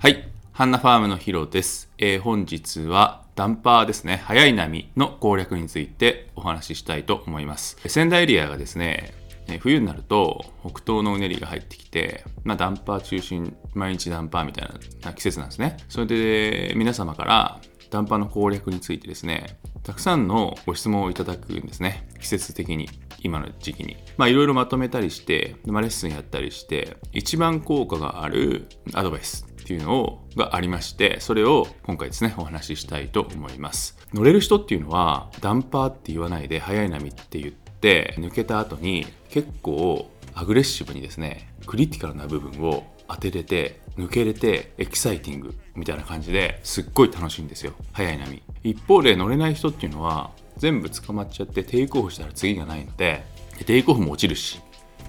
はい。ハンナファームのヒロです。えー本日はダンパーですね。速い波の攻略についてお話ししたいと思います。仙台エリアがですね、冬になると北東のうねりが入ってきて、まあ、ダンパー中心、毎日ダンパーみたいな季節なんですね。それで皆様からダンパーの攻略についてですね、たくさんのご質問をいただくんですね。季節的に。今の時期に。まあいろいろまとめたりして、まあ、レッスンやったりして、一番効果があるアドバイスっていうのをがありまして、それを今回ですね、お話ししたいと思います。乗れる人っていうのは、ダンパーって言わないで、速い波って言って、抜けた後に結構アグレッシブにですね、クリティカルな部分を当てれて、抜けれて、エキサイティングみたいな感じですっごい楽しいんですよ。速い波。一方で乗れない人っていうのは、全部捕まっちゃってテイクオフしたら次がないので、テイクオフも落ちるし、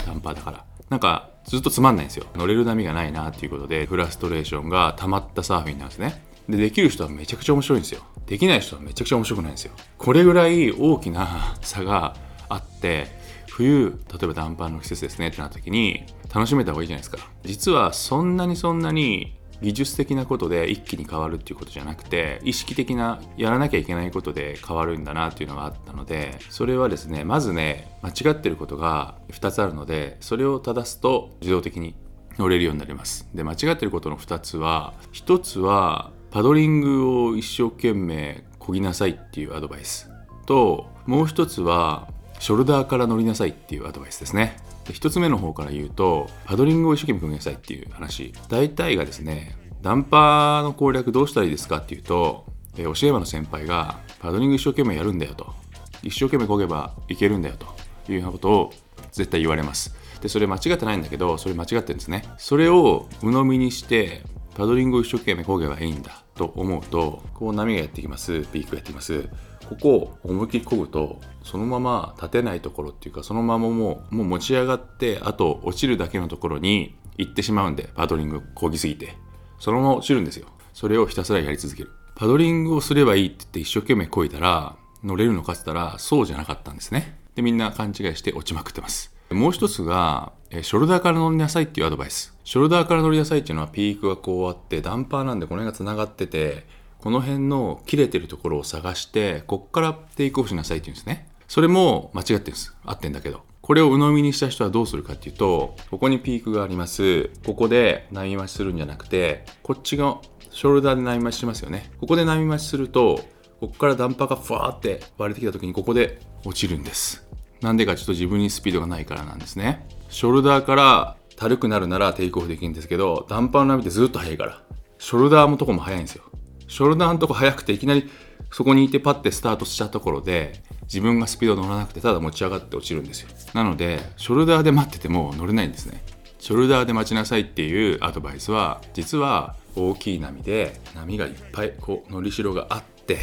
ダンパーだから。なんかずっとつまんないんですよ。乗れる波がないなっていうことで、フラストレーションが溜まったサーフィンなんですね。で、できる人はめちゃくちゃ面白いんですよ。できない人はめちゃくちゃ面白くないんですよ。これぐらい大きな差があって、冬、例えばダンパーの季節ですねってなった時に楽しめた方がいいじゃないですか。実はそんなにそんなに技術的なことで一気に変わるっていうことじゃなくて意識的なやらなきゃいけないことで変わるんだなっていうのがあったのでそれはですねまずね間違ってることが2つあるのでそれを正すと自動的に乗れるようになりますで間違ってることの2つは1つはパドリングを一生懸命こぎなさいっていうアドバイスともう1つはショルダーから乗りなさいっていうアドバイスですね。で1つ目の方から言うとパドリングを一生懸命こぎなさいっていう話。大体がですねダンパーの攻略どうしたらいいですかっていうとえー教え場の先輩がパドリング一生懸命やるんだよと。一生懸命こげばいけるんだよと。いうようなことを絶対言われます。でそれ間違ってないんだけどそれ間違ってるんですね。それを鵜呑みにしてパドリングを一生懸命こげばいいんだと思うとこう波がやってきます。ピークがやってきます。ここを思いっきりこぐとそのまま立てないところっていうかそのままもうもう持ち上がってあと落ちるだけのところに行ってしまうんでパドリングこぎすぎて。そのまま落ちるんですよ。それをひたすらやり続ける。パドリングをすればいいって言って一生懸命こいだら乗れるのかって言ったらそうじゃなかったんですね。でみんな勘違いして落ちまくってます。もう一つがえショルダーから乗りなさいっていうアドバイス。ショルダーから乗りなさいっていうのはピークがこうあってダンパーなんでこの辺がつながっててこの辺の切れてるところを探してこっからテイクオフしなさいっていうんですね。それも間違ってるんです。合ってんだけど。これを鵜呑みにした人はどうするかっていうとここにピークがあります。ここで波増しするんじゃなくてこっちがショルダーで波増ししますよね。ここで波増しするとここからダンパーがふわーって割れてきた時にここで落ちるんです。なんでかちょっと自分にスピードがないからなんですね。ショルダーから軽くなるならテイクオフできるんですけどダンパーの波ってずっと速いから。ショルダーのとこも速いんですよ。ショルダーのとこ速くていきなりそこにいてパッてスタートしたところで自分がスピード乗らなくてただ持ち上がって落ちるんですよ。なのでショルダーで待ってても乗れないんですね。ショルダーで待ちなさいっていうアドバイスは実は大きい波で波がいっぱいこうのりしろがあって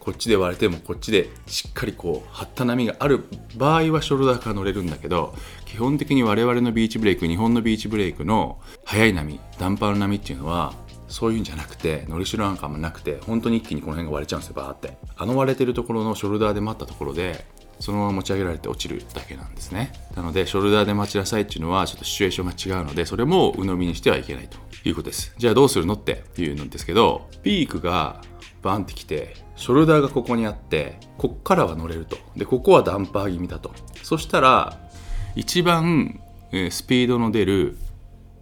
こっちで割れてもこっちでしっかりこう張った波がある場合はショルダーから乗れるんだけど基本的に我々のビーチブレイク日本のビーチブレイクの速い波ダンパーの波っていうのはそういうんじゃなくてのりしろなんかもなくて本当に一気にこの辺が割れちゃうんですよバーって。あの割れてるところのショルダーで待ったところでそのまま持ち上げられて落ちるだけなんですね。なのでショルダーで待ちなさいっていうのはちょっとシチュエーションが違うのでそれも鵜呑みにしてはいけないということです。じゃあどうするのっていうのですけどピークがバンってきてショルダーがここにあってこっからは乗れると。でここはダンパー気味だと。そしたら一番スピードの出る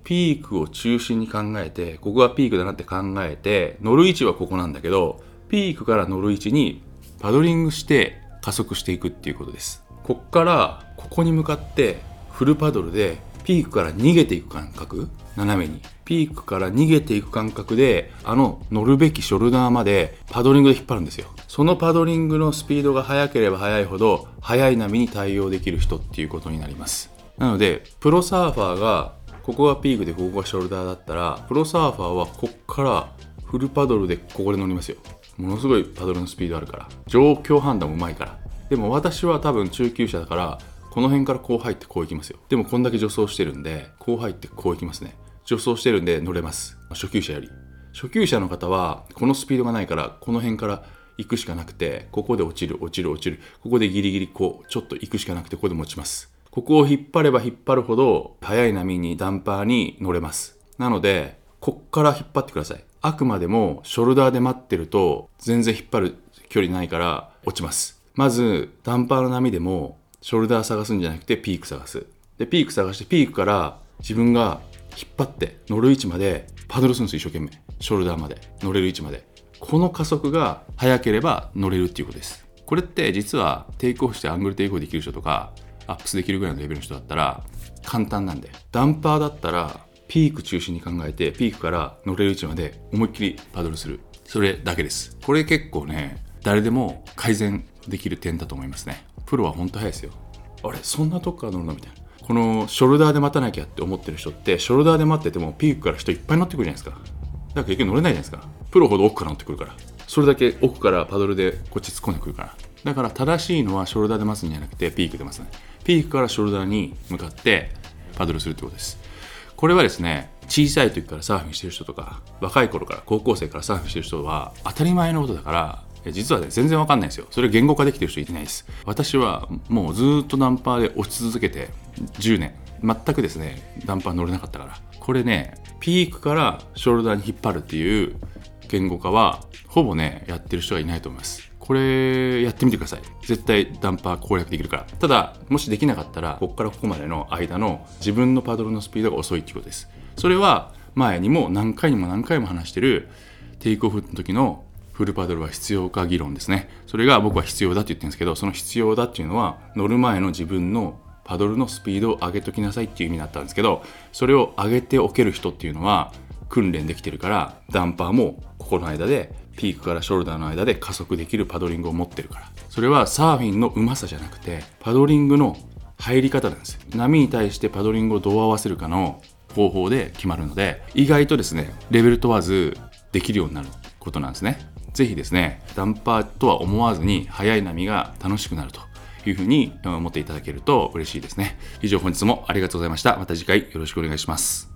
ピークを中心に考えてここがピークだなって考えて乗る位置はここなんだけどピークから乗る位置にパドリングして加速していくっていうことです。こっからここに向かってフルパドルでピークから逃げていく感覚斜めに。ピークから逃げていく感覚であの乗るべきショルダーまでパドリングで引っ張るんですよ。そのパドリングのスピードが速ければ速いほど速い波に対応できる人っていうことになります。なのでプロサーファーがここがピークでここがショルダーだったらプロサーファーはこっからフルパドルでここで乗りますよ。ものすごいパドルのスピードあるから。状況判断もうまいから。でも私は多分中級者だからこの辺からこう入ってこう行きますよ。でもこんだけ助走してるんでこう入ってこう行きますね。助走してるんで乗れます。初級者より。初級者の方はこのスピードがないからこの辺から行くしかなくてここで落ちる落ちる落ちる。ここでギリギリこうちょっと行くしかなくてここで持ちます。ここを引っ張れば引っ張るほど速い波にダンパーに乗れます。なのでこっから引っ張ってください。あくまでもショルダーで待ってると全然引っ張る距離ないから落ちます。まずダンパーの波でもショルダー探すんじゃなくてピーク探す。でピーク探してピークから自分が引っ張って乗る位置までパドルするんです一生懸命。ショルダーまで乗れる位置まで。この加速が速ければ乗れるっていうことです。これって実はテイクオフしてアングルテイクオフできる人とかアップスできるぐらいのレベルの人だったら簡単なんで。ダンパーだったらピーク中心に考えてピークから乗れる位置まで思いっきりパドルする。それだけです。これ結構ね誰でも改善できる点だと思いますね。プロは本当早いですよ。あれそんなとこから乗るのみたいな。このショルダーで待たなきゃって思ってる人ってショルダーで待っててもピークから人いっぱい乗ってくるじゃないですか。だから結局乗れないじゃないですか。プロほど奥から乗ってくるから。それだけ奥からパドルでこっち突っ込んでくるから。だから正しいのはショルダーで待つんじゃなくてピークで待つね。ピークからショルダーに向かってパドルするってことです。これはですね小さい時からサーフィンしてる人とか若い頃から高校生からサーフィンしてる人は当たり前のことだから実はね全然わかんないんですよ。それ言語化できてる人いないです。私はもうずっとダンパーで落ち続けて10年。全くですねダンパー乗れなかったから。これねピークからショルダーに引っ張るっていう言語化はほぼねやってる人はいないと思います。これやってみてください。絶対ダンパー攻略できるから。ただもしできなかったらここからここまでの間の自分のパドルのスピードが遅いっていうことです。それは前にも何回にも何回も話してるテイクオフの時のフルパドルは必要か議論ですね。それが僕は必要だって言ってるんですけど、その必要だっていうのは乗る前の自分のパドルのスピードを上げときなさいっていう意味だったんですけど、それを上げておける人っていうのは訓練できてるから、ダンパーもここの間でピークからショルダーの間で加速できるパドリングを持ってるから。それはサーフィンのうまさじゃなくて、パドリングの入り方なんです。波に対してパドリングをどう合わせるかの方法で決まるので、意外とですね、レベル問わずできるようになることなんですね。ぜひですね、ダンパーとは思わずに速い波が楽しくなるというふうに思っていただけると嬉しいですね。以上本日もありがとうございました。また次回よろしくお願いします。